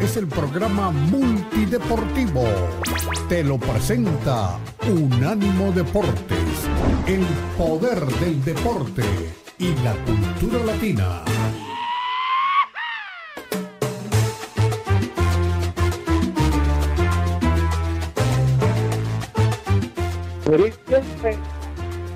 es el programa multideportivo. Te lo presenta Unánimo Deportes, el poder del deporte y la cultura latina.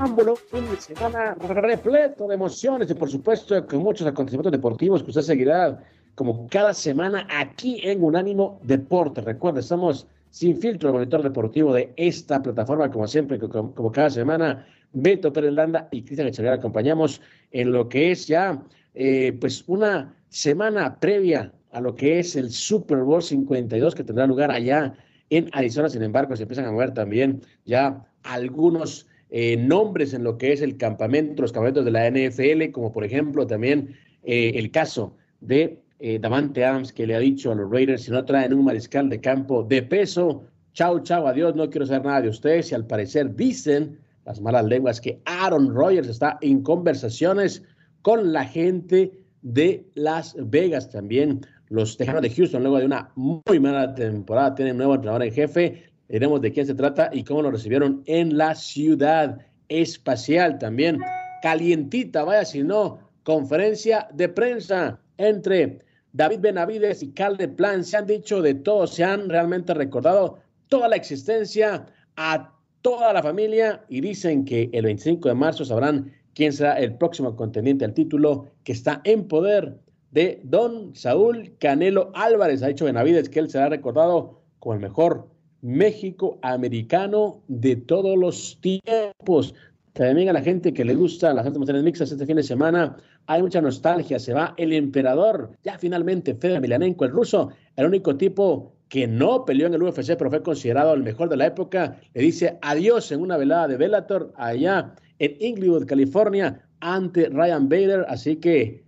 Ámbulo, fin de semana repleto de emociones y por supuesto con muchos acontecimientos deportivos que usted seguirá como cada semana aquí en Unánimo Deporte. Recuerda, estamos sin filtro, el monitor deportivo de esta plataforma, como siempre, como, cada semana. Beto Pérez Landa y Cristian Echeverría acompañamos en lo que es ya eh, pues una semana previa a lo que es el Super Bowl 52 que tendrá lugar allá en Arizona. Sin embargo, se empiezan a mover también ya algunos eh, nombres en lo que es el campamento, los campamentos de la NFL, como por ejemplo también eh, el caso de eh, Davante Adams, que le ha dicho a los Raiders, si no traen un mariscal de campo de peso, chao, chao, adiós, no quiero saber nada de ustedes. Y al parecer dicen las malas lenguas que Aaron Rodgers está en conversaciones con la gente de Las Vegas también. Los Tejanos de Houston, luego de una muy mala temporada, tienen nuevo entrenador en jefe. Veremos de quién se trata y cómo lo recibieron en la ciudad espacial también. Calientita, vaya si no, conferencia de prensa entre David Benavides y Calde Plan se han dicho de todo, se han realmente recordado toda la existencia a toda la familia y dicen que el 25 de marzo sabrán quién será el próximo contendiente al título que está en poder de don Saúl Canelo Álvarez. Ha dicho Benavides que él será recordado como el mejor México americano de todos los tiempos. También a la gente que le gusta las artes marciales mixtas este fin de semana, hay mucha nostalgia. Se va el emperador, ya finalmente Fedor Milanenko, el ruso, el único tipo que no peleó en el UFC, pero fue considerado el mejor de la época. Le dice adiós en una velada de Bellator allá en Inglewood, California, ante Ryan Bader. Así que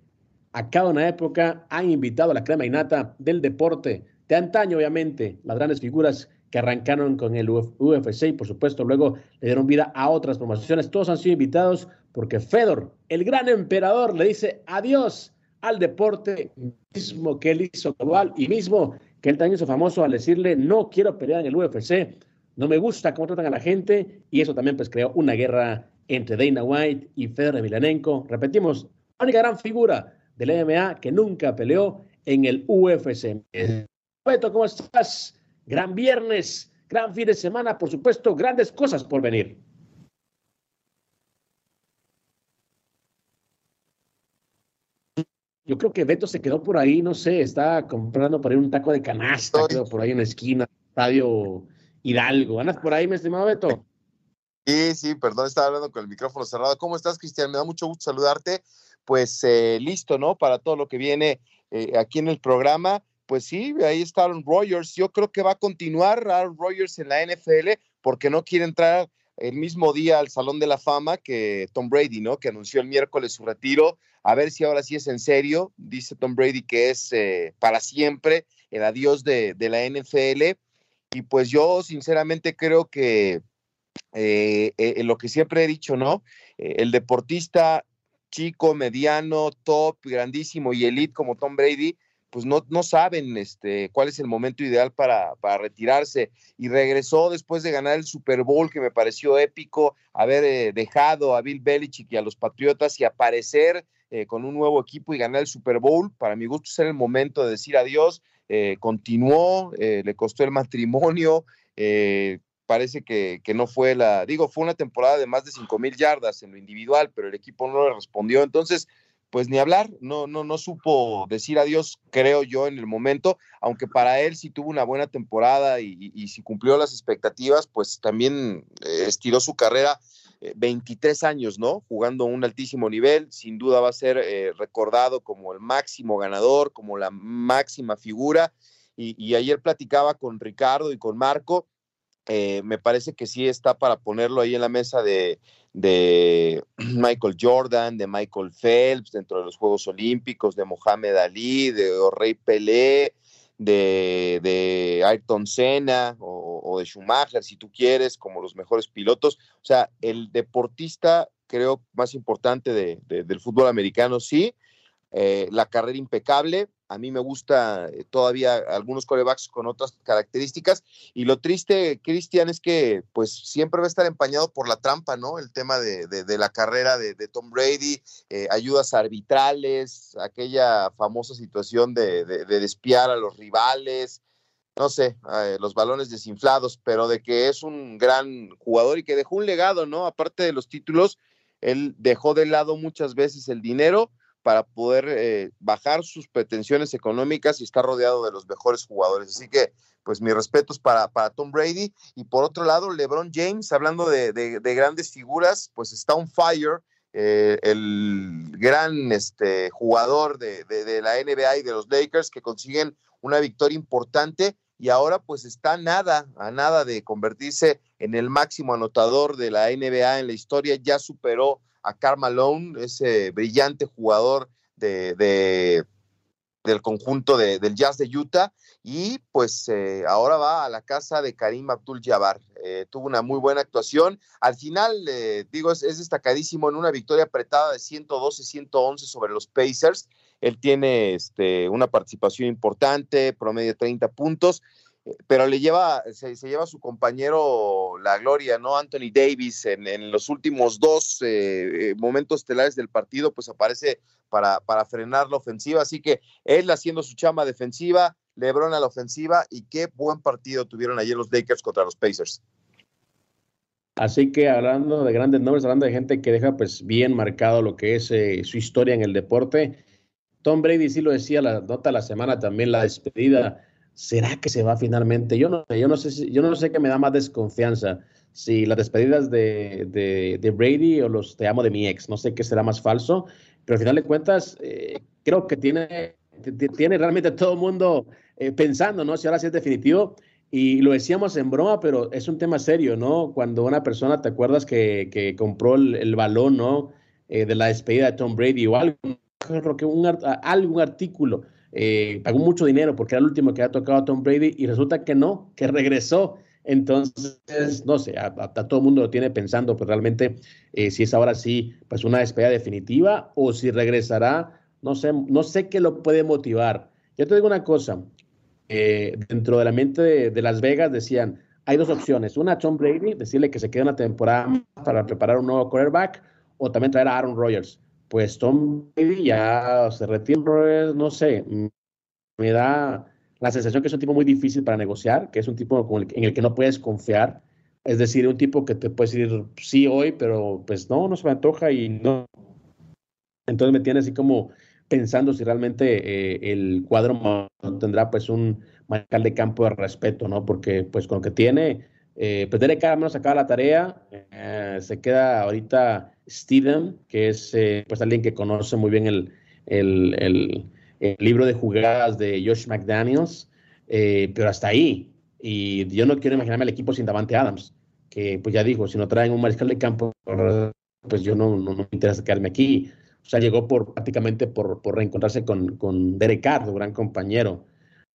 acaba una época, han invitado a la crema innata del deporte de antaño, obviamente, las grandes figuras que arrancaron con el UFC y por supuesto luego le dieron vida a otras promociones. Todos han sido invitados porque Fedor, el gran emperador, le dice adiós al deporte mismo que él hizo global y mismo que él también hizo famoso al decirle no quiero pelear en el UFC, no me gusta cómo tratan a la gente y eso también pues creó una guerra entre Dana White y Fedor Emelianenko. Repetimos, la única gran figura del MMA que nunca peleó en el UFC. Beto, ¿cómo estás? Gran viernes, gran fin de semana, por supuesto, grandes cosas por venir. Yo creo que Beto se quedó por ahí, no sé, está comprando por ahí un taco de canasta, quedó por ahí en la esquina, Radio Hidalgo. ¿Andas por ahí, mi estimado Beto? Sí, sí, perdón, estaba hablando con el micrófono cerrado. ¿Cómo estás, Cristian? Me da mucho gusto saludarte. Pues eh, listo, ¿no? Para todo lo que viene eh, aquí en el programa pues sí, ahí está Aaron Rodgers. Yo creo que va a continuar Aaron Rodgers en la NFL porque no quiere entrar el mismo día al Salón de la Fama que Tom Brady, ¿no? Que anunció el miércoles su retiro. A ver si ahora sí es en serio. Dice Tom Brady que es eh, para siempre el adiós de, la NFL. Y pues yo sinceramente creo que eh, eh, lo que siempre he dicho, ¿no? el deportista chico, mediano, top, grandísimo y elite como Tom Brady pues no, no saben este, cuál es el momento ideal para, para, retirarse. Y regresó después de ganar el Super Bowl, que me pareció épico, haber eh, dejado a Bill Belichick y a los Patriotas y aparecer eh, con un nuevo equipo y ganar el Super Bowl. Para mi gusto, ser el momento de decir adiós. Eh, continuó, le costó el matrimonio. parece que, que, no fue la, digo, fue una temporada de más de 5 mil yardas en lo individual, pero el equipo no le respondió. Entonces, pues ni hablar, no, no, no supo decir adiós, creo yo, en el momento, aunque para él sí tuvo una buena temporada y, si cumplió las expectativas, pues también eh, estiró su carrera 23 eh, años, ¿no? Jugando a un altísimo nivel, sin duda va a ser eh, recordado como el máximo ganador, como la máxima figura. y, ayer platicaba con Ricardo y con Marco, me parece que sí está para ponerlo ahí en la mesa de, de Michael Jordan, de Michael Phelps, dentro de los Juegos Olímpicos, de Mohamed Ali, de Rey Pelé, de, de Ayrton Senna o, de Schumacher, si tú quieres, como los mejores pilotos. O sea, el deportista, creo, más importante del fútbol americano, sí. Eh, la carrera impecable, a mí me gusta eh, todavía algunos corebacks con otras características. Y lo triste, Cristian, es que pues siempre va a estar empañado por la trampa, ¿no? El tema de, la carrera de, Tom Brady, eh, ayudas arbitrales, aquella famosa situación de, despiar a los rivales, no sé, eh, los balones desinflados, pero de que es un gran jugador y que dejó un legado, ¿no? Aparte de los títulos, él dejó de lado muchas veces el dinero para poder eh, bajar sus pretensiones económicas y estar rodeado de los mejores jugadores. Así que, pues, mis respetos para, para Tom Brady. Y por otro lado, LeBron James, hablando de, grandes figuras, pues está on fire. Eh, el gran este, jugador de, de, la NBA y de los Lakers que consiguen una victoria importante y ahora pues está nada, a nada de convertirse en el máximo anotador de la NBA en la historia, ya superó a Karl Malone, ese brillante jugador de, del conjunto del Jazz de Utah, y pues eh, ahora va a la casa de Karim Abdul-Jabbar. Eh, tuvo una muy buena actuación. Al final, eh, digo, es, es, destacadísimo en una victoria apretada de 112-111 sobre los Pacers. Él tiene este, una participación importante, promedio de 30 puntos pero le lleva, se, lleva su compañero la gloria, ¿no? Anthony Davis en, los últimos dos eh, eh, momentos estelares del partido, pues aparece para, para frenar la ofensiva. Así que él haciendo su chama defensiva, LeBron a la ofensiva y qué buen partido tuvieron ayer los Lakers contra los Pacers. Así que hablando de grandes nombres, hablando de gente que deja pues bien marcado lo que es eh, su historia en el deporte, Tom Brady sí lo decía la nota la semana también, la despedida ¿será que se va finalmente? Yo no, yo no sé, yo no sé qué me da más desconfianza, si las despedidas de, de, Brady o los te amo de mi ex, no sé qué será más falso, pero al final de cuentas eh, creo que tiene, tiene realmente todo el mundo eh, pensando, ¿no? Si ahora sí es definitivo. Y lo decíamos en broma, pero es un tema serio, ¿no? Cuando una persona, ¿te acuerdas que, que compró el, balón, ¿no? Eh, de la despedida de Tom Brady o algo, que un, algún artículo eh, pagó mucho dinero porque era el último que había tocado a Tom Brady y resulta que no, que regresó. Entonces, no sé, a, todo el mundo lo tiene pensando, pues realmente eh, si es ahora sí, pues una despedida definitiva o si regresará, no sé, no sé qué lo puede motivar. Yo te digo una cosa, eh, dentro de la mente de, Las Vegas decían, hay dos opciones, una a Tom Brady, decirle que se quede una temporada para preparar un nuevo quarterback, o también traer a Aaron Rodgers pues Tom Brady ya se retira, no sé, me da la sensación que es un tipo muy difícil para negociar, que es un tipo en el que no puedes confiar, es decir, un tipo que te puede decir sí hoy, pero pues no, no se me antoja y no. Entonces me tiene así como pensando si realmente eh, el cuadro tendrá pues un marcal de campo de respeto, ¿no? Porque pues con lo que tiene, eh, pues Derek menos acaba la tarea, eh, se queda ahorita Steven, que es eh, pues alguien que conoce muy bien el, el, libro de jugadas de Josh McDaniels, eh, pero hasta ahí. Y yo no quiero imaginarme el equipo sin Davante Adams, que pues ya dijo, si no traen un mariscal de campo, pues yo no, no, me interesa quedarme aquí. O sea, llegó por prácticamente por, por reencontrarse con, con Derek Carr, un gran compañero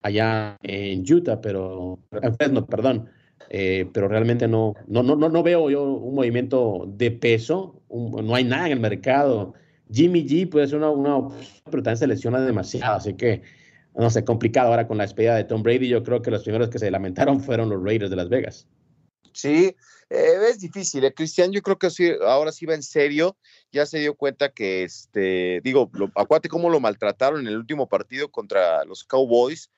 allá en Utah, pero en Fresno, perdón. Eh, pero realmente no, no, no, no veo yo un movimiento de peso, no hay nada en el mercado. Jimmy G puede ser una, una pero también se lesiona demasiado, así que no sé, complicado ahora con la despedida de Tom Brady. Yo creo que los primeros que se lamentaron fueron los Raiders de Las Vegas. Sí, eh, es difícil, ¿eh? Cristian. Yo creo que sí, ahora sí va en serio. Ya se dio cuenta que, este, digo, acuérdate cómo lo maltrataron en el último partido contra los Cowboys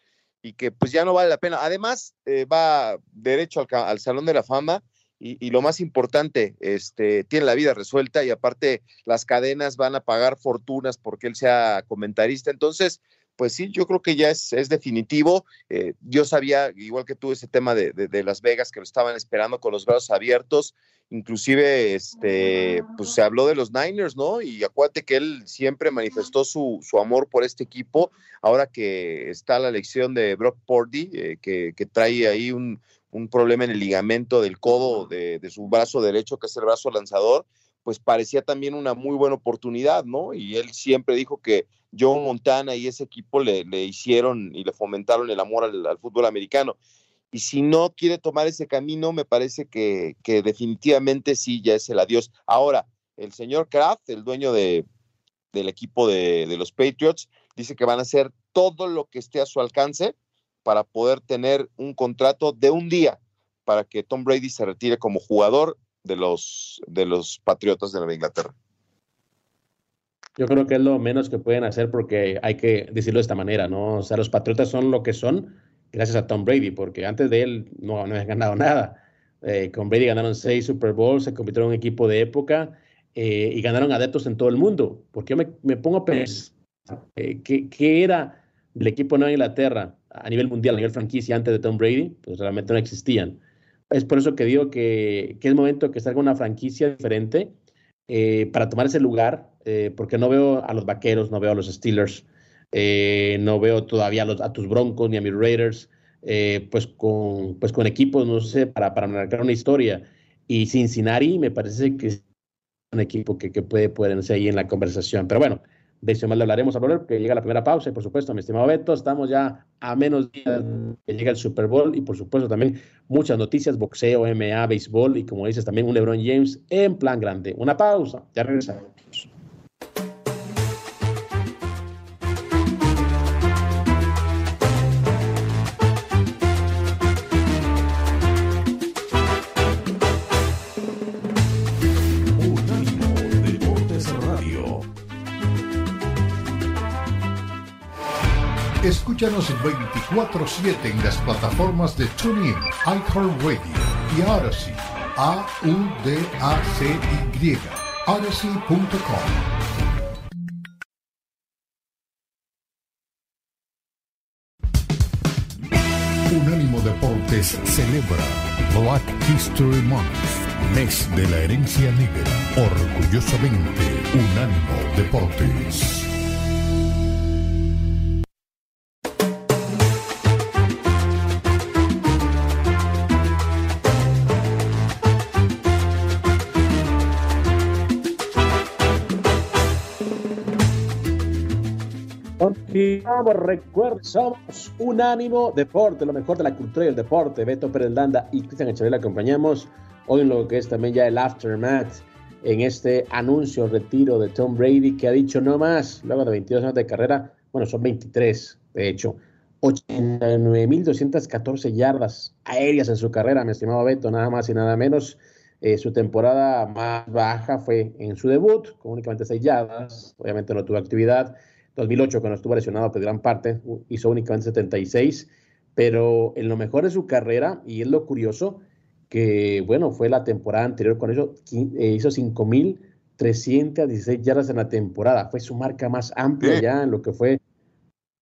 y que pues ya no vale la pena. Además, eh, va derecho al, Salón de la Fama y, lo más importante, este, tiene la vida resuelta y aparte las cadenas van a pagar fortunas porque él sea comentarista. Entonces, pues sí, yo creo que ya es, es definitivo. Eh, yo sabía, igual que tú, ese tema de, de, Las Vegas, que lo estaban esperando con los brazos abiertos. Inclusive, este, pues se habló de los Niners, ¿no? Y acuérdate que él siempre manifestó su, su amor por este equipo. Ahora que está la elección de Brock Purdy, eh, que, que, trae ahí un, un, problema en el ligamento del codo de, de su brazo derecho, que es el brazo lanzador, pues parecía también una muy buena oportunidad, ¿no? Y él siempre dijo que Joe Montana y ese equipo le, le hicieron y le fomentaron el amor al, fútbol americano. Y si no quiere tomar ese camino, me parece que, que, definitivamente sí, ya es el adiós. Ahora, el señor Kraft, el dueño de, del equipo de, de los Patriots, dice que van a hacer todo lo que esté a su alcance para poder tener un contrato de un día para que Tom Brady se retire como jugador de los, de los Patriotas de Nueva Inglaterra. Yo creo que es lo menos que pueden hacer porque hay que decirlo de esta manera, ¿no? O sea, los Patriotas son lo que son gracias a Tom Brady, porque antes de él no, habían ganado nada. Eh, con Brady ganaron seis Super Bowls, se convirtieron en un equipo de época eh, y ganaron adeptos en todo el mundo. Porque yo me, me pongo a pensar eh, ¿qué, ¿qué, era el equipo de Nueva Inglaterra a nivel mundial, a nivel franquicia antes de Tom Brady, pues realmente no existían. Es por eso que digo que, que es momento que salga una franquicia diferente eh, para tomar ese lugar, eh, porque no veo a los vaqueros, no veo a los Steelers, eh, no veo todavía a, los, a, tus Broncos ni a mis Raiders, pues, con, pues con equipos, no sé, para, para marcar una historia. Y Cincinnati me parece que es un equipo que, que puede ponerse ahí en la conversación. Pero bueno, de eso más le hablaremos a volver, porque llega la primera pausa y por supuesto, mi estimado Beto, estamos ya a menos días que llega el Super Bowl y por supuesto también muchas noticias, boxeo, MMA, béisbol y como dices también un LeBron James en plan grande. Una pausa, ya regresamos. Escúchanos 24-7 en las plataformas de TuneIn, iHeartRadio y Odyssey. A-U-D-A-C-Y. Odyssey.com. Unánimo Deportes celebra Black History Month, mes de la herencia negra. Orgullosamente, Unánimo Deportes. Vamos, recuerden, somos Unánimo Deporte, lo mejor de la cultura y el deporte. Beto Landa y Cristian Echeverría acompañamos hoy en lo que es también ya el aftermath en este anuncio retiro de Tom Brady que ha dicho no más, luego de 22 años de carrera, bueno, son 23 de hecho, 89.214 yardas aéreas en su carrera, mi estimado Beto, nada más y nada menos. Eh, su temporada más baja fue en su debut, con únicamente 6 yardas, obviamente no tuvo actividad. 2008, cuando estuvo lesionado, pues gran parte, hizo únicamente 76, pero en lo mejor de su carrera, y es lo curioso, que bueno, fue la temporada anterior con eso, eh, hizo 5.316 yardas en la temporada, fue su marca más amplia ya en lo que fue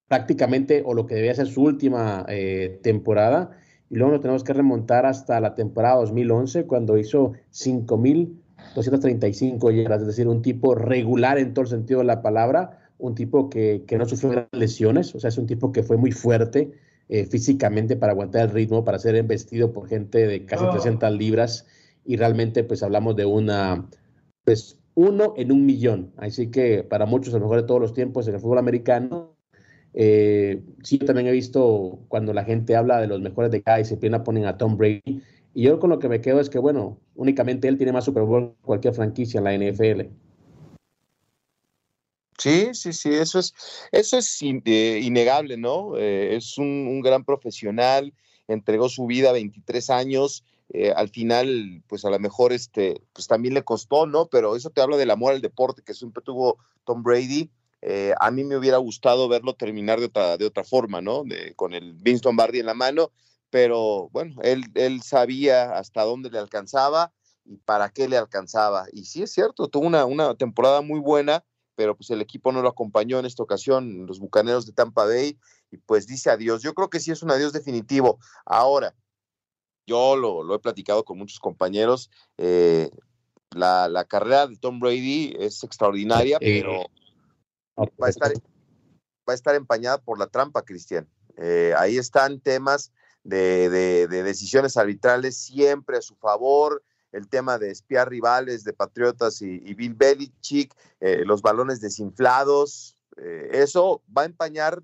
prácticamente o lo que debía ser su última eh, temporada. Y luego nos tenemos que remontar hasta la temporada 2011, cuando hizo 5.235 yardas, es decir, un tipo regular en todo el sentido de la palabra, un tipo que, que no sufrió lesiones, o sea, es un tipo que fue muy fuerte eh, físicamente para aguantar el ritmo, para ser embestido por gente de casi 300 libras y realmente pues hablamos de una, pues uno en un millón. Así que para muchos, a lo mejor de todos los tiempos en el fútbol americano, eh, sí, yo también he visto cuando la gente habla de los mejores de cada disciplina, ponen a Tom Brady. Y yo con lo que me quedo es que, bueno, únicamente él tiene más Super Bowl que cualquier franquicia en la NFL. Sí, sí, sí, eso es, eso es eh, innegable, ¿no? Eh, es un, gran profesional, entregó su vida a 23 años, eh, al final, pues a lo mejor este, pues también le costó, ¿no? Pero eso te habla del amor al deporte que siempre tuvo Tom Brady. a mí me hubiera gustado verlo terminar de otra, de otra forma, ¿no? con el Vince Lombardi en la mano, pero bueno, él, él sabía hasta dónde le alcanzaba y para qué le alcanzaba. Y sí es cierto, tuvo una, una temporada muy buena pero pues el equipo no lo acompañó en esta ocasión, los Bucaneros de Tampa Bay, y pues dice adiós. Yo creo que sí es un adiós definitivo. Ahora, yo lo, he platicado con muchos compañeros, eh, la, carrera de Tom Brady es extraordinaria, pero va a estar, va a estar empañada por la trampa, Cristian. Eh, ahí están temas de, decisiones arbitrales siempre a su favor, el tema de espiar rivales de Patriotas y, Bill Belichick, eh, los balones desinflados, eh, eso va a empañar,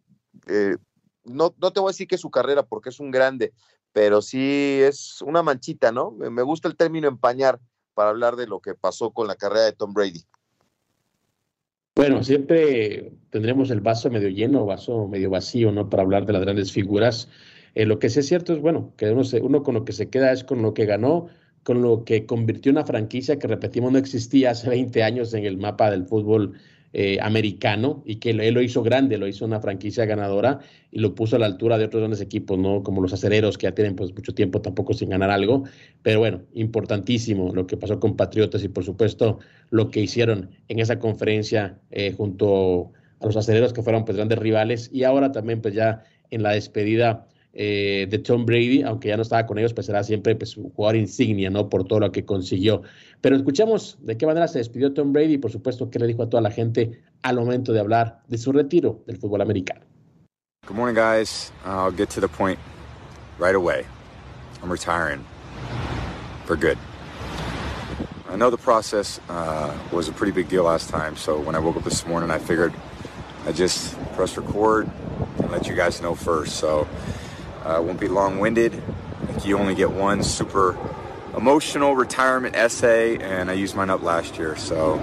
no, no te voy a decir que su carrera porque es un grande, pero sí es una manchita, ¿no? Me gusta el término empañar para hablar de lo que pasó con la carrera de Tom Brady. Bueno, siempre tendremos el vaso medio lleno, vaso medio vacío, ¿no? Para hablar de las grandes figuras. Eh, lo que sí es cierto es, bueno, que uno, uno con lo que se queda es con lo que ganó, con lo que convirtió una franquicia que, repetimos, no existía hace 20 años en el mapa del fútbol eh, americano y que él lo hizo grande, lo hizo una franquicia ganadora y lo puso a la altura de otros grandes equipos, ¿no? Como los acereros que ya tienen pues mucho tiempo tampoco sin ganar algo. Pero bueno, importantísimo lo que pasó con Patriotas y por supuesto lo que hicieron en esa conferencia eh, junto a los acereros que fueron pues grandes rivales y ahora también pues ya en la despedida eh, de Tom Brady, aunque ya no estaba con ellos, pues será siempre pues, un jugador insignia, ¿no? Por todo lo que consiguió. Pero escuchamos de qué manera se despidió Tom Brady por supuesto, qué le dijo a toda la gente al momento de hablar de su retiro del fútbol americano. Good morning, guys. I'll get to the point right away. I'm retiring for good. I know the process uh, was a pretty big deal last time, so when I woke up this morning, I figured I'd just press record and let you guys know first. So Uh, won't be long-winded. You only get one super emotional retirement essay, and I used mine up last year. So,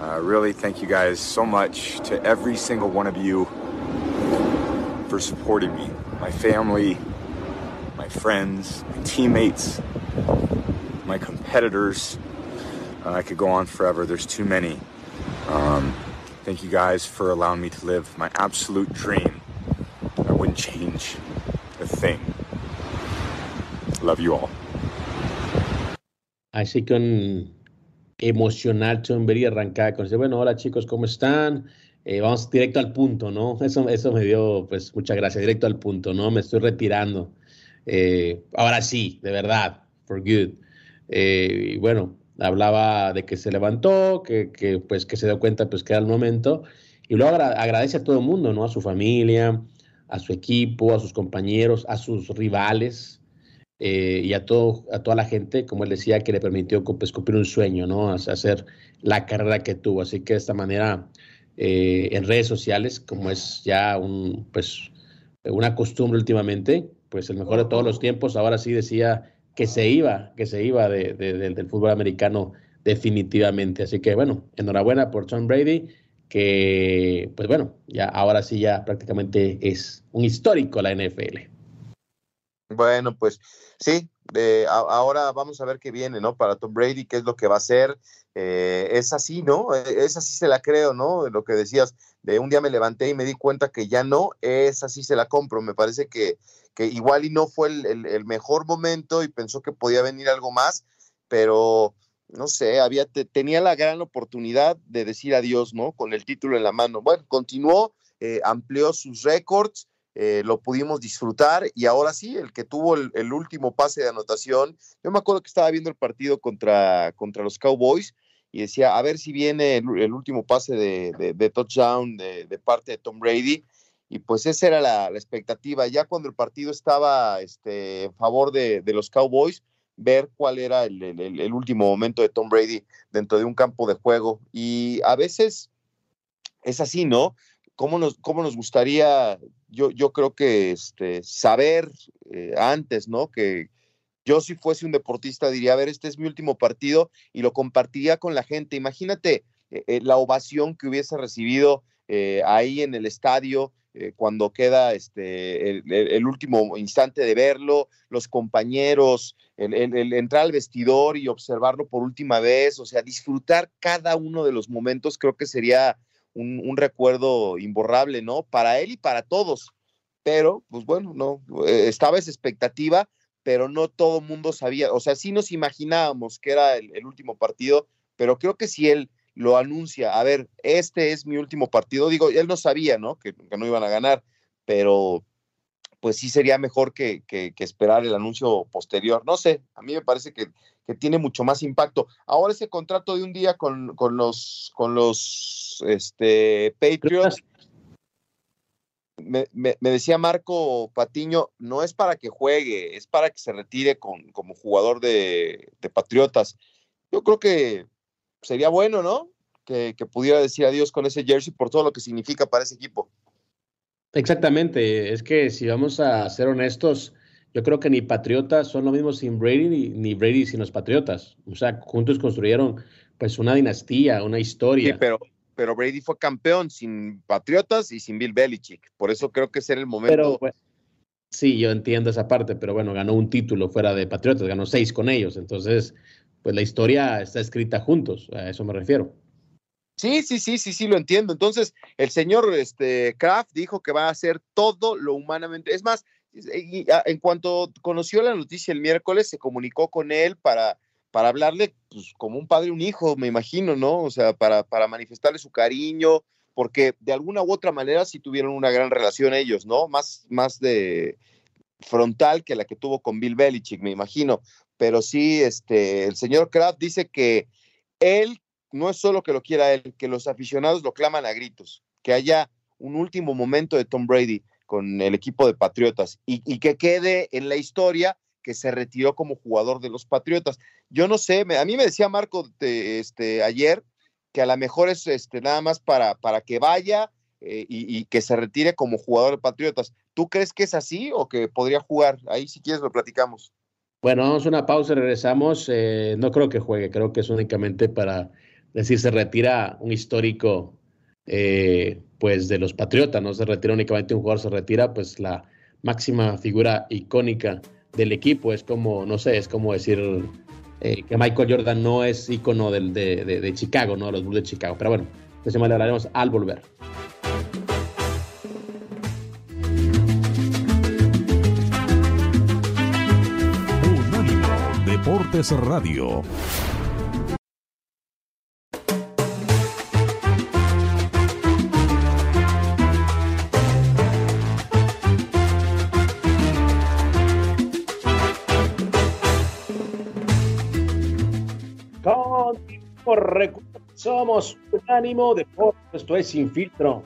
uh, really, thank you guys so much to every single one of you for supporting me, my family, my friends, my teammates, my competitors. Uh, I could go on forever. There's too many. Um, thank you guys for allowing me to live my absolute dream. I wouldn't change You all. Así con emocional Brady arrancada con bueno, hola chicos, ¿cómo están? Eh, vamos directo al punto, ¿no? Eso, eso me dio, pues, muchas gracias, directo al punto, ¿no? Me estoy retirando. Eh, ahora sí, de verdad, for good. Eh, y bueno, hablaba de que se levantó, que, que, pues, que se dio cuenta, pues, que era el momento. Y luego agradece a todo el mundo, ¿no? A su familia, a su equipo, a sus compañeros, a sus rivales eh, y a, todo, a toda la gente, como él decía, que le permitió pues, un sueño, ¿no? Hacer la carrera que tuvo. Así que de esta manera, eh, en redes sociales, como es ya un, pues, una costumbre últimamente, pues el mejor de todos los tiempos, ahora sí decía que se iba, que se iba del fútbol americano definitivamente. Así que bueno, enhorabuena por Tom Brady que, pues bueno, ya ahora sí ya prácticamente es un histórico la NFL. Bueno, pues sí, ahora vamos a ver qué viene, ¿no? Para Tom Brady, qué es lo que va a hacer. Eh, es así, ¿no? Eh, es así se la creo, ¿no? Lo que decías, de un día me levanté y me di cuenta que ya no, es así se la compro. Me parece que, que igual y no fue el mejor momento y pensó que podía venir algo más, pero no sé, había, tenía la gran oportunidad de decir adiós, ¿no? Con el título en la mano. Bueno, continuó, eh, amplió sus récords, eh, lo pudimos disfrutar y ahora sí, el que tuvo el, último pase de anotación, yo me acuerdo que estaba viendo el partido contra, contra los Cowboys y decía, a ver si viene el, último pase de, touchdown de, parte de Tom Brady. Y pues esa era la, expectativa. Ya cuando el partido estaba este, en favor de, de los Cowboys, ver cuál era el, último momento de Tom Brady dentro de un campo de juego. Y a veces es así, ¿no? ¿Cómo nos, cómo nos gustaría, yo, yo creo que este, saber eh, antes, ¿no? Que yo si fuese un deportista diría, a ver, este es mi último partido y lo compartiría con la gente. Imagínate eh, eh, la ovación que hubiese recibido ahí en el estadio, cuando queda este, el, último instante de verlo, los compañeros, el, entrar al vestidor y observarlo por última vez, o sea, disfrutar cada uno de los momentos, creo que sería un, recuerdo imborrable, ¿no? Para él y para todos. Pero, pues bueno, no, eh, estaba esa expectativa, pero no todo el mundo sabía, o sea, sí nos imaginábamos que era el, último partido, pero creo que si él lo anuncia, a ver, este es mi último partido, digo, él no sabía, ¿no? Que, que no iban a ganar, pero pues sí sería mejor que, que, esperar el anuncio posterior. No sé, a mí me parece que, que, tiene mucho más impacto. Ahora ese contrato de un día con, con los, con los este, Patriots, me, me, decía Marco Patiño, no es para que juegue, es para que se retire con, como jugador de, de Patriotas. Yo creo que sería bueno, ¿no? Que, que pudiera decir adiós con ese jersey por todo lo que significa para ese equipo. Exactamente, es que si vamos a ser honestos, yo creo que ni Patriotas son lo mismo sin Brady ni, Brady sin los Patriotas. O sea, juntos construyeron pues una dinastía, una historia. Sí, pero, pero Brady fue campeón sin Patriotas y sin Bill Belichick. Por eso creo que ese era el momento. Pero, sí, yo entiendo esa parte, pero bueno, ganó un título fuera de Patriotas, ganó seis con ellos. Entonces, pues la historia está escrita juntos, a eso me refiero. Sí, sí, sí, sí, sí, lo entiendo. Entonces, el señor este, Kraft dijo que va a hacer todo lo humanamente. Es más, en cuanto conoció la noticia el miércoles, se comunicó con él para, para hablarle pues, como un padre un hijo, me imagino, ¿no? O sea, para, para manifestarle su cariño, porque de alguna u otra manera sí tuvieron una gran relación ellos, ¿no? Más, más de frontal que la que tuvo con Bill Belichick, me imagino. Pero sí, este, el señor Kraft dice que él no es solo que lo quiera él, que los aficionados lo claman a gritos, que haya un último momento de Tom Brady con el equipo de Patriotas y, que quede en la historia que se retiró como jugador de los Patriotas. Yo no sé, a mí me decía Marco este, ayer que a lo mejor es este, nada más para, para que vaya eh, y, que se retire como jugador de Patriotas. ¿Tú crees que es así o que podría jugar? Ahí si quieres lo platicamos. Bueno, vamos a una pausa, regresamos. Eh, no creo que juegue, creo que es únicamente para decir, se retira un histórico eh, pues de los Patriotas, no se retira únicamente un jugador, se retira pues la máxima figura icónica del equipo. Es como, no sé, es como decir eh, que Michael Jordan no es ícono del, de, de, Chicago, ¿no? Los Bulls de Chicago. Pero bueno, eso le hablaremos al volver. Unánimo Deportes Radio. Somos Unánimo Deportes, esto es Sin Filtro.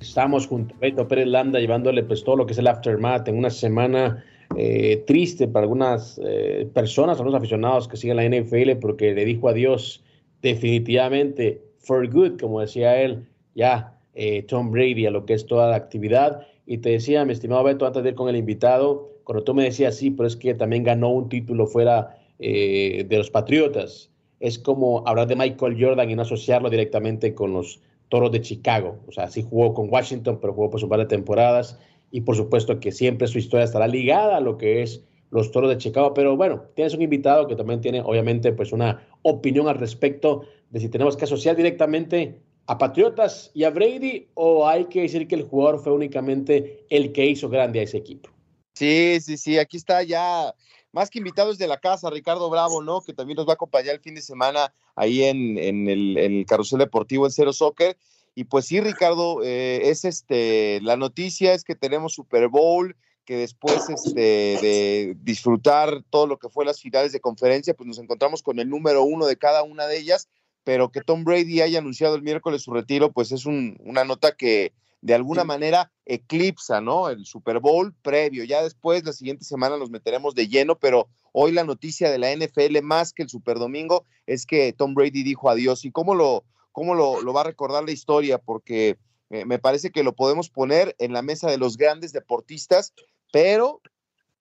Estamos junto a Beto Pérez Landa llevándole pues todo lo que es el aftermath en una semana eh, triste para algunas eh, personas, algunos aficionados que siguen la NFL porque le dijo adiós definitivamente for good, como decía él, ya eh, Tom Brady a lo que es toda la actividad. Y te decía, mi estimado Beto, antes de ir con el invitado, cuando tú me decías, sí, pero es que también ganó un título fuera de los Patriotas es como hablar de Michael Jordan y no asociarlo directamente con los Toros de Chicago. O sea, sí jugó con Washington, pero jugó por su par de temporadas y por supuesto que siempre su historia estará ligada a lo que es los Toros de Chicago. Pero bueno, tienes un invitado que también tiene obviamente pues una opinión al respecto de si tenemos que asociar directamente a Patriotas y a Brady o hay que decir que el jugador fue únicamente el que hizo grande a ese equipo. Sí, sí, sí, aquí está ya más que invitados de la casa, Ricardo Bravo, ¿no? Que también nos va a acompañar el fin de semana ahí en, el, carrusel deportivo en Cero Soccer. Y pues sí, Ricardo, eh, es este, la noticia es que tenemos Super Bowl, que después este, de disfrutar todo lo que fue las finales de conferencia, pues nos encontramos con el número uno de cada una de ellas, pero que Tom Brady haya anunciado el miércoles su retiro, pues es una nota que, de alguna manera eclipsa, ¿no? El Super Bowl previo. Ya después, la siguiente semana nos meteremos de lleno, pero hoy la noticia de la NFL más que el Super Domingo es que Tom Brady dijo adiós. ¿Y cómo lo, cómo lo, lo va a recordar la historia? Porque eh, me parece que lo podemos poner en la mesa de los grandes deportistas, pero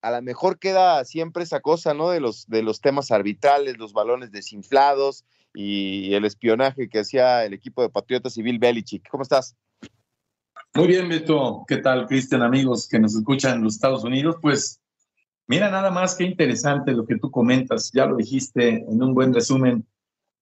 a lo mejor queda siempre esa cosa, ¿no? De los, de los temas arbitrales, los balones desinflados y el espionaje que hacía el equipo de Patriotas y Bill Belichick. ¿Cómo estás? Muy bien, Beto. ¿Qué tal, Cristian, amigos que nos escuchan en los Estados Unidos? Pues mira nada más qué interesante lo que tú comentas. Ya lo dijiste en un buen resumen.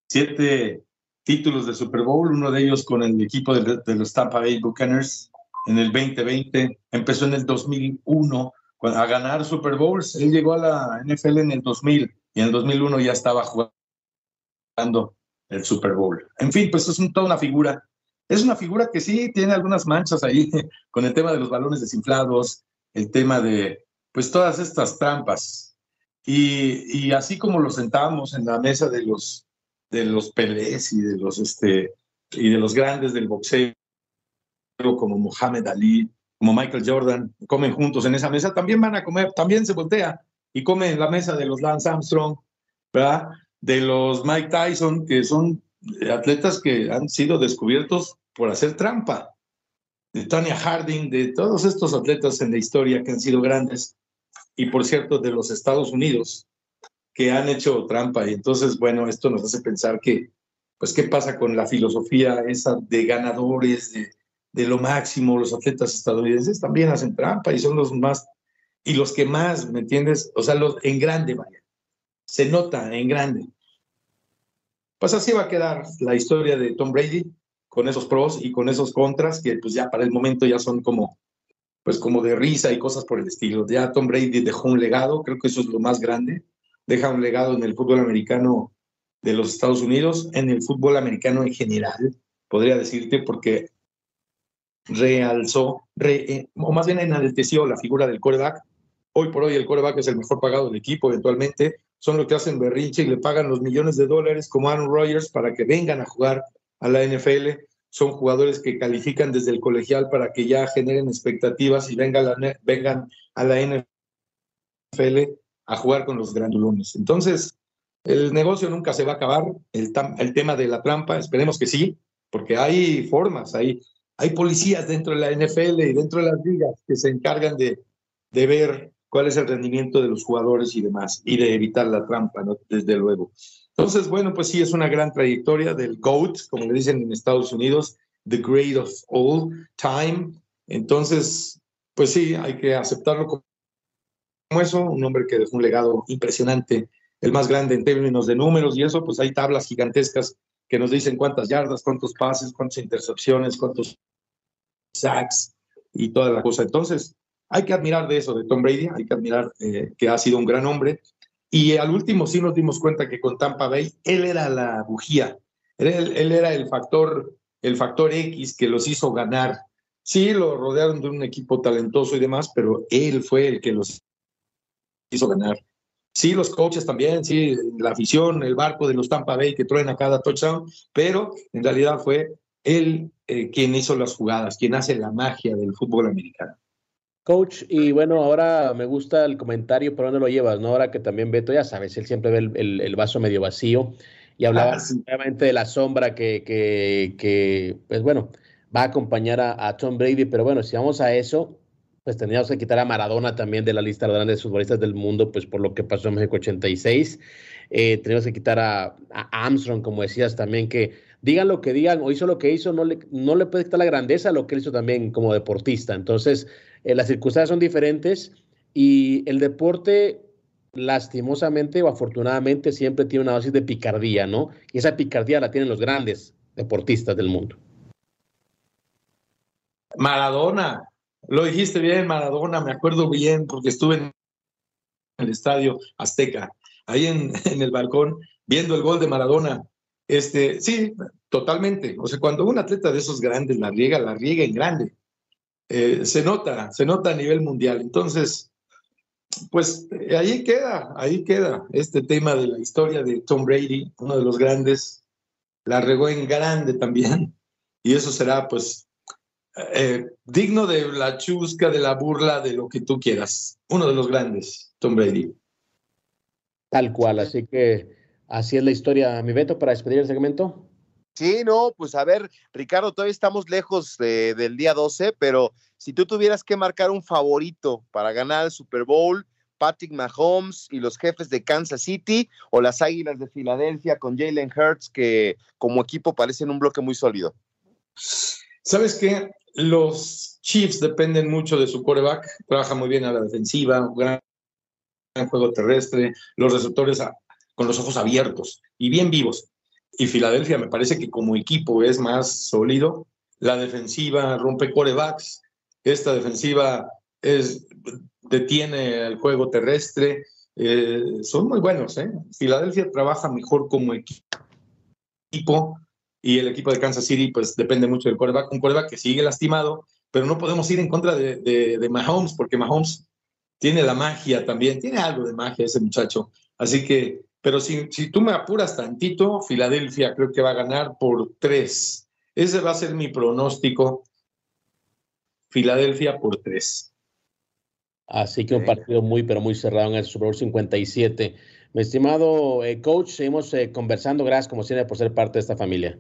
Siete títulos de Super Bowl, uno de ellos con el equipo de, los Tampa Bay Buccaneers en el 2020. Empezó en el 2001 a ganar Super Bowls. Él llegó a la NFL en el 2000 y en el 2001 ya estaba jugando el Super Bowl. En fin, pues es toda una figura. Es una figura que sí tiene algunas manchas ahí con el tema de los balones desinflados, el tema de, pues todas estas trampas. Y, así como lo sentamos en la mesa de los, de los Pelés y de los, este, y de los grandes del boxeo, como Muhammad Ali, como Michael Jordan, comen juntos en esa mesa, también van a comer, también se voltea y comen en la mesa de los Lance Armstrong, ¿verdad? De los Mike Tyson, que son atletas que han sido descubiertos por hacer trampa, de Tanya Harding, de todos estos atletas en la historia que han sido grandes, y por cierto, de los Estados Unidos, que han hecho trampa. Y entonces, bueno, esto nos hace pensar que, pues, ¿qué pasa con la filosofía esa de ganadores, de, lo máximo? Los atletas estadounidenses también hacen trampa y son los más, y los que más, ¿me entiendes? O sea, en grande, vaya. Se nota en grande. Pues así va a quedar la historia de Tom Brady con esos pros y con esos contras que pues ya para el momento ya son como pues como de risa y cosas por el estilo. Ya Tom Brady dejó un legado, creo que eso es lo más grande. Deja un legado en el fútbol americano de los Estados Unidos, en el fútbol americano en general, podría decirte, porque realzó, eh, o más bien enalteció la figura del coreback. Hoy por hoy el coreback es el mejor pagado del equipo, eventualmente. Son los que hacen berrinche y le pagan los millones de dólares como Aaron Rodgers para que vengan a jugar a la NFL. Son jugadores que califican desde el colegial para que ya generen expectativas y vengan a la, vengan a la NFL a jugar con los grandulones. Entonces, el negocio nunca se va a acabar. El, el tema de la trampa, esperemos que sí, porque hay formas, hay, hay policías dentro de la NFL y dentro de las ligas que se encargan de, de ver cuál es el rendimiento de los jugadores y demás, y de evitar la trampa, ¿no? desde luego. Entonces, bueno, pues sí, es una gran trayectoria del GOAT, como le dicen en Estados Unidos, The Great of All Time. Entonces, pues sí, hay que aceptarlo como eso, un hombre que dejó un legado impresionante, el más grande en términos de números y eso, pues hay tablas gigantescas que nos dicen cuántas yardas, cuántos pases, cuántas intercepciones, cuántos sacks y toda la cosa. Entonces, hay que admirar de eso, de Tom Brady, hay que admirar eh, que ha sido un gran hombre y al último sí nos dimos cuenta que con Tampa Bay él era la bujía, él, era el factor, el factor X que los hizo ganar. Sí, lo rodearon de un equipo talentoso y demás, pero él fue el que los hizo ganar. Sí, los coaches también, sí, la afición, el barco de los Tampa Bay que truena cada touchdown, pero en realidad fue él eh, quien hizo las jugadas, quien hace la magia del fútbol americano. Coach, y bueno, ahora me gusta el comentario, ¿por dónde lo llevas? ¿no? Ahora que también Beto, ya sabes, él siempre ve el, el, vaso medio vacío y hablaba ah, de la sombra que, que, que, pues bueno, va a acompañar a, a, Tom Brady, pero bueno, si vamos a eso, pues tendríamos que quitar a Maradona también de la lista de los grandes futbolistas del mundo, pues por lo que pasó en México 86. Eh, tenemos que quitar a, a Armstrong, como decías también, que digan lo que digan o hizo lo que hizo, no le, no le puede quitar la grandeza a lo que él hizo también como deportista. Entonces, eh, las circunstancias son diferentes y el deporte, lastimosamente o afortunadamente, siempre tiene una dosis de picardía, ¿no? Y esa picardía la tienen los grandes deportistas del mundo. Maradona, lo dijiste bien, Maradona, me acuerdo bien porque estuve en el estadio Azteca, ahí en, en el balcón, viendo el gol de Maradona. Este, sí, totalmente. O sea, cuando un atleta de esos grandes la riega, la riega en grande. Eh, se nota, se nota a nivel mundial. Entonces, pues eh, ahí queda, ahí queda este tema de la historia de Tom Brady, uno de los grandes, la regó en grande también, y eso será pues eh, digno de la chusca, de la burla, de lo que tú quieras, uno de los grandes, Tom Brady. Tal cual, así que así es la historia, mi Beto, para despedir el segmento. Sí, no, pues a ver, Ricardo, todavía estamos lejos del día 12, pero si tú tuvieras que marcar un favorito para ganar el Super Bowl, Patrick Mahomes y los jefes de Kansas City o las Águilas de Filadelfia con Jalen Hurts, que como equipo parecen un bloque muy sólido. ¿Sabes qué? Los Chiefs dependen mucho de su quarterback, trabaja muy bien a la defensiva, un gran, juego terrestre, los receptores con los ojos abiertos y bien vivos y Filadelfia me parece que como equipo es más sólido. La defensiva rompe corebacks, esta defensiva es, detiene el juego terrestre. Eh, son muy buenos, ¿eh? Filadelfia trabaja mejor como equipo y el equipo de Kansas City pues depende mucho del coreback, un coreback que sigue lastimado, pero no podemos ir en contra de, de, Mahomes porque Mahomes tiene la magia también, tiene algo de magia ese muchacho. Así que, pero si, si tú me apuras tantito, Filadelfia creo que va a ganar por tres. Ese va a ser mi pronóstico. Filadelfia por tres. Así que un partido muy, pero muy cerrado en el Super Bowl 57. Mi estimado eh, coach, seguimos eh, conversando. Gracias, como siempre, por ser parte de esta familia.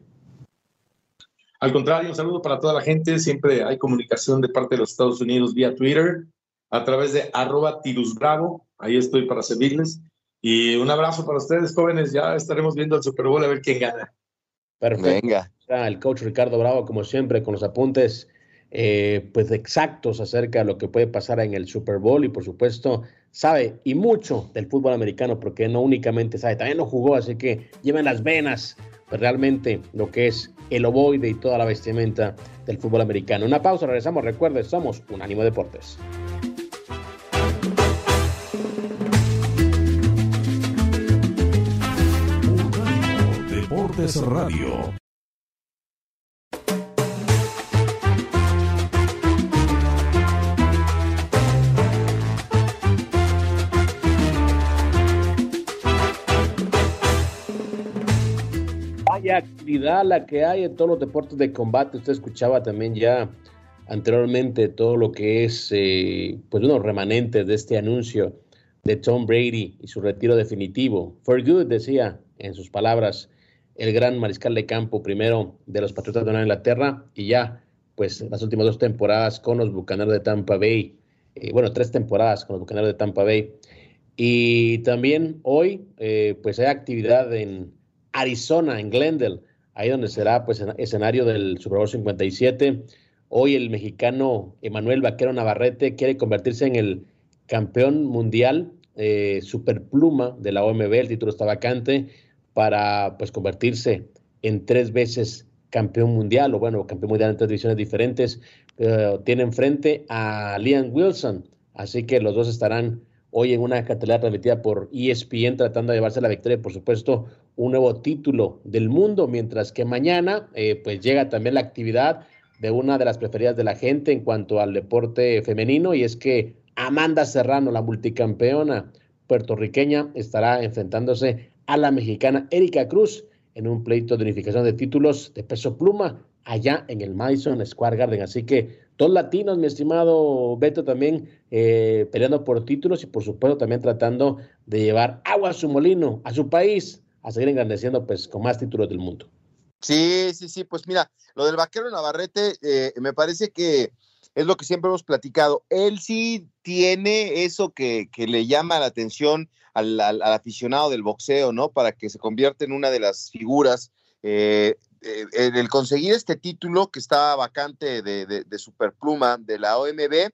Al contrario, un saludo para toda la gente. Siempre hay comunicación de parte de los Estados Unidos vía Twitter, a través de arroba Bravo. Ahí estoy para servirles. Y un abrazo para ustedes, jóvenes. Ya estaremos viendo el Super Bowl a ver quién gana. Perfecto. Venga. El coach Ricardo Bravo, como siempre, con los apuntes eh, pues exactos acerca de lo que puede pasar en el Super Bowl y por supuesto sabe y mucho del fútbol americano porque no únicamente sabe, también lo jugó, así que lleva en las venas pues, realmente lo que es el ovoide y toda la vestimenta del fútbol americano. Una pausa, regresamos, recuerde, somos Unánimo Deportes. Deportes Radio. actividad la que hay en todos los deportes de combate. Usted escuchaba también ya anteriormente todo lo que es, eh, pues, unos remanentes de este anuncio de Tom Brady y su retiro definitivo. For good, decía en sus palabras el gran mariscal de campo, primero de los Patriotas de Nueva Inglaterra y ya, pues, las últimas dos temporadas con los Bucaneros de Tampa Bay. Eh, bueno, tres temporadas con los Bucaneros de Tampa Bay. Y también hoy, eh, pues, hay actividad en Arizona, en Glendale, ahí donde será pues escenario del Super Bowl 57. Hoy el mexicano Emanuel Vaquero Navarrete quiere convertirse en el campeón mundial eh, superpluma de la OMB, el título está vacante, para pues convertirse en tres veces campeón mundial, o bueno, campeón mundial en tres divisiones diferentes. tiene enfrente a Liam Wilson, así que los dos estarán hoy en una cartelera transmitida por ESPN tratando de llevarse la victoria, por supuesto, un nuevo título del mundo, mientras que mañana eh, pues llega también la actividad de una de las preferidas de la gente en cuanto al deporte femenino y es que Amanda Serrano, la multicampeona puertorriqueña, estará enfrentándose a la mexicana Erika Cruz en un pleito de unificación de títulos de peso pluma allá en el Madison Square Garden. Así que dos latinos, mi estimado Beto, también eh, peleando por títulos y por supuesto también tratando de llevar agua a su molino, a su país, a seguir engrandeciendo pues con más títulos del mundo. Sí, sí, sí, pues mira, lo del vaquero Navarrete eh, me parece que es lo que siempre hemos platicado. Él sí tiene eso que, le llama la atención al, aficionado del boxeo, ¿no? Para que se convierta en una de las figuras. Eh, eh, el conseguir este título que está vacante de, de, superpluma de la OMB,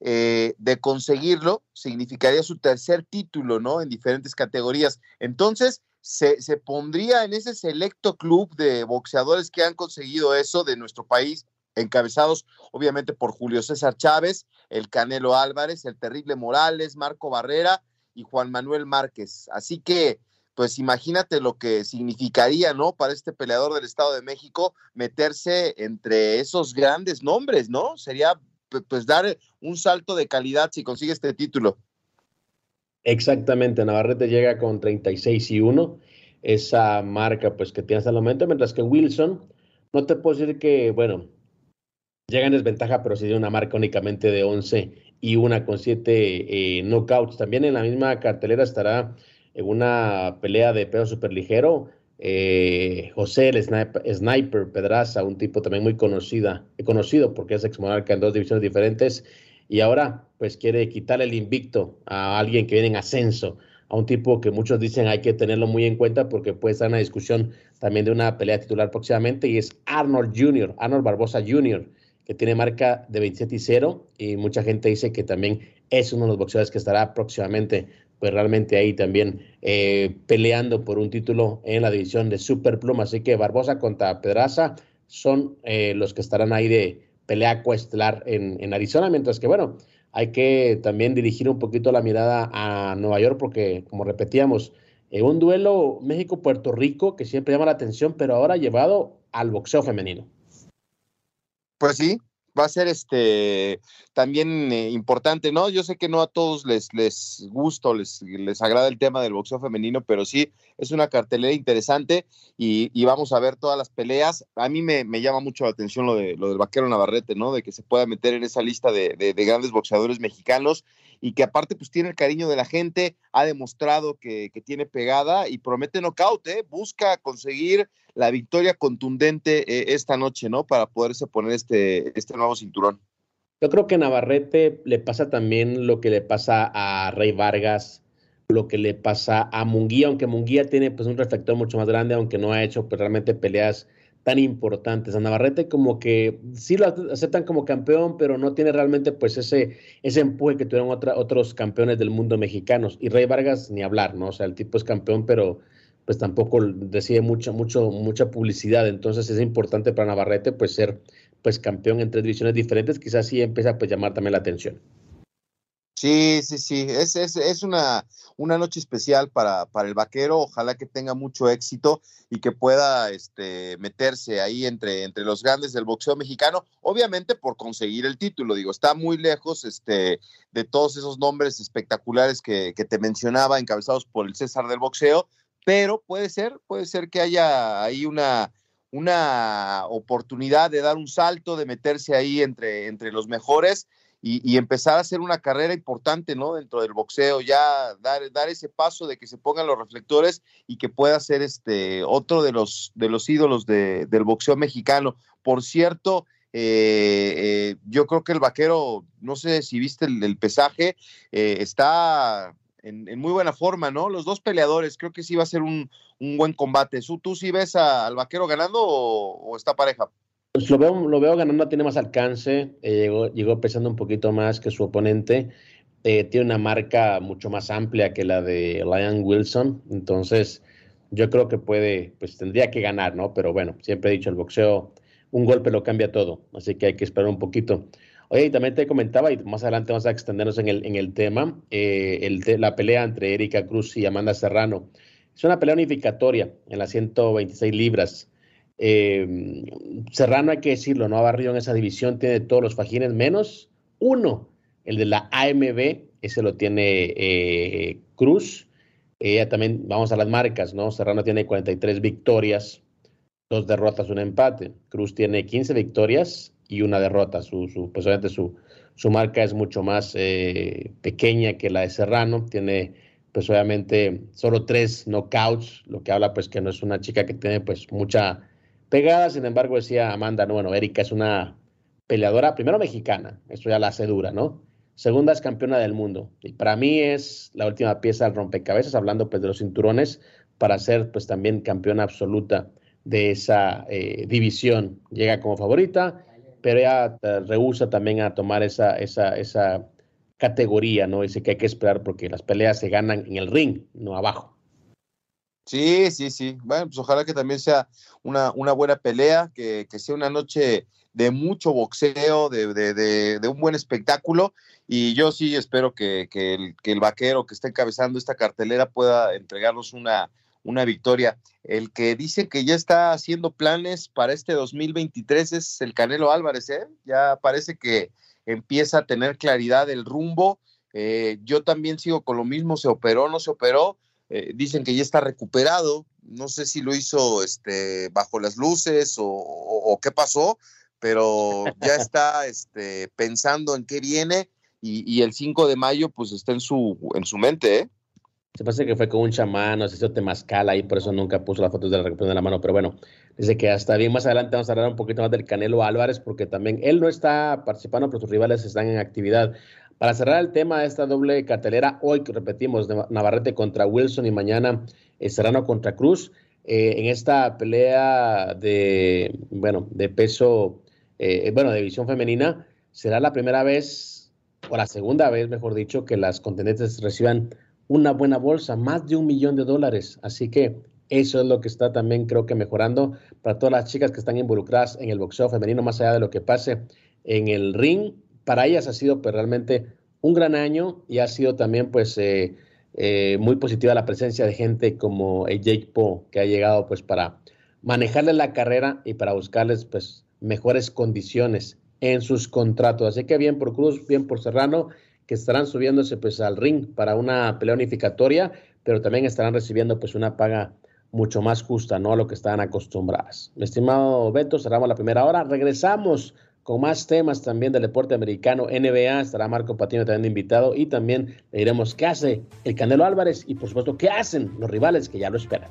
eh, de conseguirlo, significaría su tercer título, ¿no? En diferentes categorías. Entonces, se, pondría en ese selecto club de boxeadores que han conseguido eso de nuestro país, encabezados obviamente por Julio César Chávez, el Canelo Álvarez, el Terrible Morales, Marco Barrera Juan Manuel Márquez. Así que pues imagínate lo que significaría, ¿no? Para este peleador del Estado de México meterse entre esos grandes nombres, ¿no? Sería pues dar un salto de calidad si consigue este título. Exactamente, Navarrete llega con 36 y 1, esa marca pues que tiene hasta el momento, mientras que Wilson, no te puedo decir que, bueno, llega en desventaja, pero sí tiene una marca únicamente de 11 y una con 7 eh, knockouts. También en la misma cartelera estará en una pelea de peso superligero. Eh, José el sniper, Pedraza, un tipo también muy conocida, conocido porque es ex monarca en dos divisiones diferentes y ahora pues quiere quitarle el invicto a alguien que viene en ascenso, a un tipo que muchos dicen hay que tenerlo muy en cuenta porque puede estar en la discusión también de una pelea titular próximamente y es Arnold Jr., Arnold Barbosa Jr., que tiene marca de 27 y 0 y mucha gente dice que también es uno de los boxeadores que estará próximamente pues realmente ahí también eh, peleando por un título en la división de Superpluma. Así que Barbosa contra Pedraza son eh, los que estarán ahí de pelea coestelar en, en, Arizona, mientras que bueno, hay que también dirigir un poquito la mirada a Nueva York porque, como repetíamos, Eh, un duelo México-Puerto Rico que siempre llama la atención, pero ahora llevado al boxeo femenino. Pues sí, va a ser este también eh, importante, ¿no? Yo sé que no a todos les, les gusta o les, les agrada el tema del boxeo femenino, pero sí es una cartelera interesante y, vamos a ver todas las peleas. A mí me, llama mucho la atención lo, de, lo del vaquero Navarrete, ¿no? De que se pueda meter en esa lista de, de, de grandes boxeadores mexicanos y que aparte pues tiene el cariño de la gente, ha demostrado que, tiene pegada y promete knockout, ¿eh? busca conseguir la victoria contundente eh, esta noche, ¿no? Para poderse poner este, este nuevo cinturón. Yo creo que a Navarrete le pasa también lo que le pasa a Rey Vargas, lo que le pasa a Munguía, aunque Munguía tiene pues un reflector mucho más grande, aunque no ha hecho pues, realmente peleas tan importantes. A Navarrete como que sí lo aceptan como campeón, pero no tiene realmente pues ese, ese empuje que tuvieron otros campeones del mundo mexicanos. Y Rey Vargas ni hablar, ¿no? O sea, el tipo es campeón, pero pues tampoco recibe mucho, mucho, mucha publicidad. Entonces es importante para Navarrete pues ser pues campeón en tres divisiones diferentes. Quizás sí empieza pues llamar también la atención. Sí, sí, sí, es, es, es una, una, noche especial para, para, el vaquero, ojalá que tenga mucho éxito y que pueda este, meterse ahí entre, entre los grandes del boxeo mexicano, obviamente por conseguir el título, digo, está muy lejos este, de todos esos nombres espectaculares que, que te mencionaba, encabezados por el César del boxeo, pero puede ser, puede ser que haya ahí una, una oportunidad de dar un salto, de meterse ahí entre, entre los mejores y, empezar a hacer una carrera importante, ¿no? Dentro del boxeo, ya dar, dar ese paso de que se pongan los reflectores y que pueda ser este otro de los, de los ídolos del boxeo mexicano. Por cierto, eh, eh, yo creo que el vaquero, no sé si viste el, pesaje, eh, está en, muy buena forma, ¿no? Los dos peleadores, creo que sí va a ser un, buen combate. ¿Tú, ¿Tú, sí ves al vaquero ganando o está pareja? Pues lo veo, lo veo ganando, tiene más alcance, eh, llegó, llegó, pesando un poquito más que su oponente, eh, tiene una marca mucho más amplia que la de Lion Wilson, entonces yo creo que puede, pues tendría que ganar, ¿no? Pero bueno, siempre he dicho, el boxeo, un golpe lo cambia todo, así que hay que esperar un poquito. Oye, y también te comentaba, y más adelante vamos a extendernos en el, en el tema, eh, la pelea entre Erika Cruz y Amanda Serrano. Es una pelea unificatoria en las 126 libras. Eh, Serrano, hay que decirlo, no ha barrido en esa división, tiene todos los fajines menos uno, el de la AMB, ese lo tiene eh, Cruz. Ella también, vamos a las marcas, ¿no? Serrano tiene 43 victorias, dos derrotas, un empate. Cruz tiene 15 victorias y una derrota. Su, su, pues su, su marca es mucho más eh, pequeña que la de Serrano. Tiene, pues obviamente, solo tres knockouts, lo que habla, pues, que no es una chica que tiene, pues, mucha pegada. Sin embargo, decía Amanda, no, bueno, Erika es una peleadora, primero mexicana, esto ya la hace dura, ¿no? Segunda es campeona del mundo. Y para mí es la última pieza del rompecabezas, hablando pues de los cinturones, para ser pues también campeona absoluta de esa eh, división. Llega como favorita, pero eh, rehúsa también a tomar esa, esa, esa categoría, ¿no? Dice que hay que esperar porque las peleas se ganan en el ring, no abajo. Sí, sí, sí. Bueno, pues ojalá que también sea una, una buena pelea, que, sea una noche de mucho boxeo, de, de, de, un buen espectáculo. Y yo sí espero que, el, que, el, vaquero que está encabezando esta cartelera pueda entregarnos una, una victoria. El que dice que ya está haciendo planes para este 2023 es el Canelo Álvarez, ¿eh? Ya parece que empieza a tener claridad el rumbo. Eh, yo también sigo con lo mismo, se operó, no se operó eh, dicen que ya está recuperado. No sé si lo hizo este, bajo las luces o, qué pasó, pero ya está este, pensando en qué viene y, el 5 de mayo pues está en su, en su mente. ¿eh? Se parece que fue con un chamán, no sé si te mascala y por eso nunca puso las fotos de la recuperación de la mano, pero bueno, dice que hasta bien más adelante vamos a hablar un poquito más del Canelo Álvarez porque también él no está participando, pero sus rivales están en actividad. Para cerrar el tema de esta doble cartelera, hoy repetimos, Navarrete contra Wilson y mañana eh, Serrano contra Cruz. Eh, en esta pelea de, bueno, de peso, eh, bueno, de división femenina, será la primera vez, o la segunda vez, mejor dicho, que las contendientes reciban una buena bolsa, más de un millón de dólares. Así que eso es lo que está también, creo que mejorando para todas las chicas que están involucradas en el boxeo femenino, más allá de lo que pase en el ring para ellas ha sido pues, realmente un gran año y ha sido también pues eh, eh, muy positiva la presencia de gente como Jake Paul, que ha llegado pues para manejarles la carrera y para buscarles pues mejores condiciones en sus contratos. Así que bien por Cruz, bien por Serrano, que estarán subiéndose pues al ring para una pelea unificatoria, pero también estarán recibiendo pues una paga mucho más justa, ¿no? A lo que están acostumbradas. Mi estimado Beto, cerramos la primera hora. Regresamos con más temas también del deporte americano, NBA, estará Marco Patino también invitado y también le diremos qué hace el Canelo Álvarez y por supuesto qué hacen los rivales que ya lo esperan.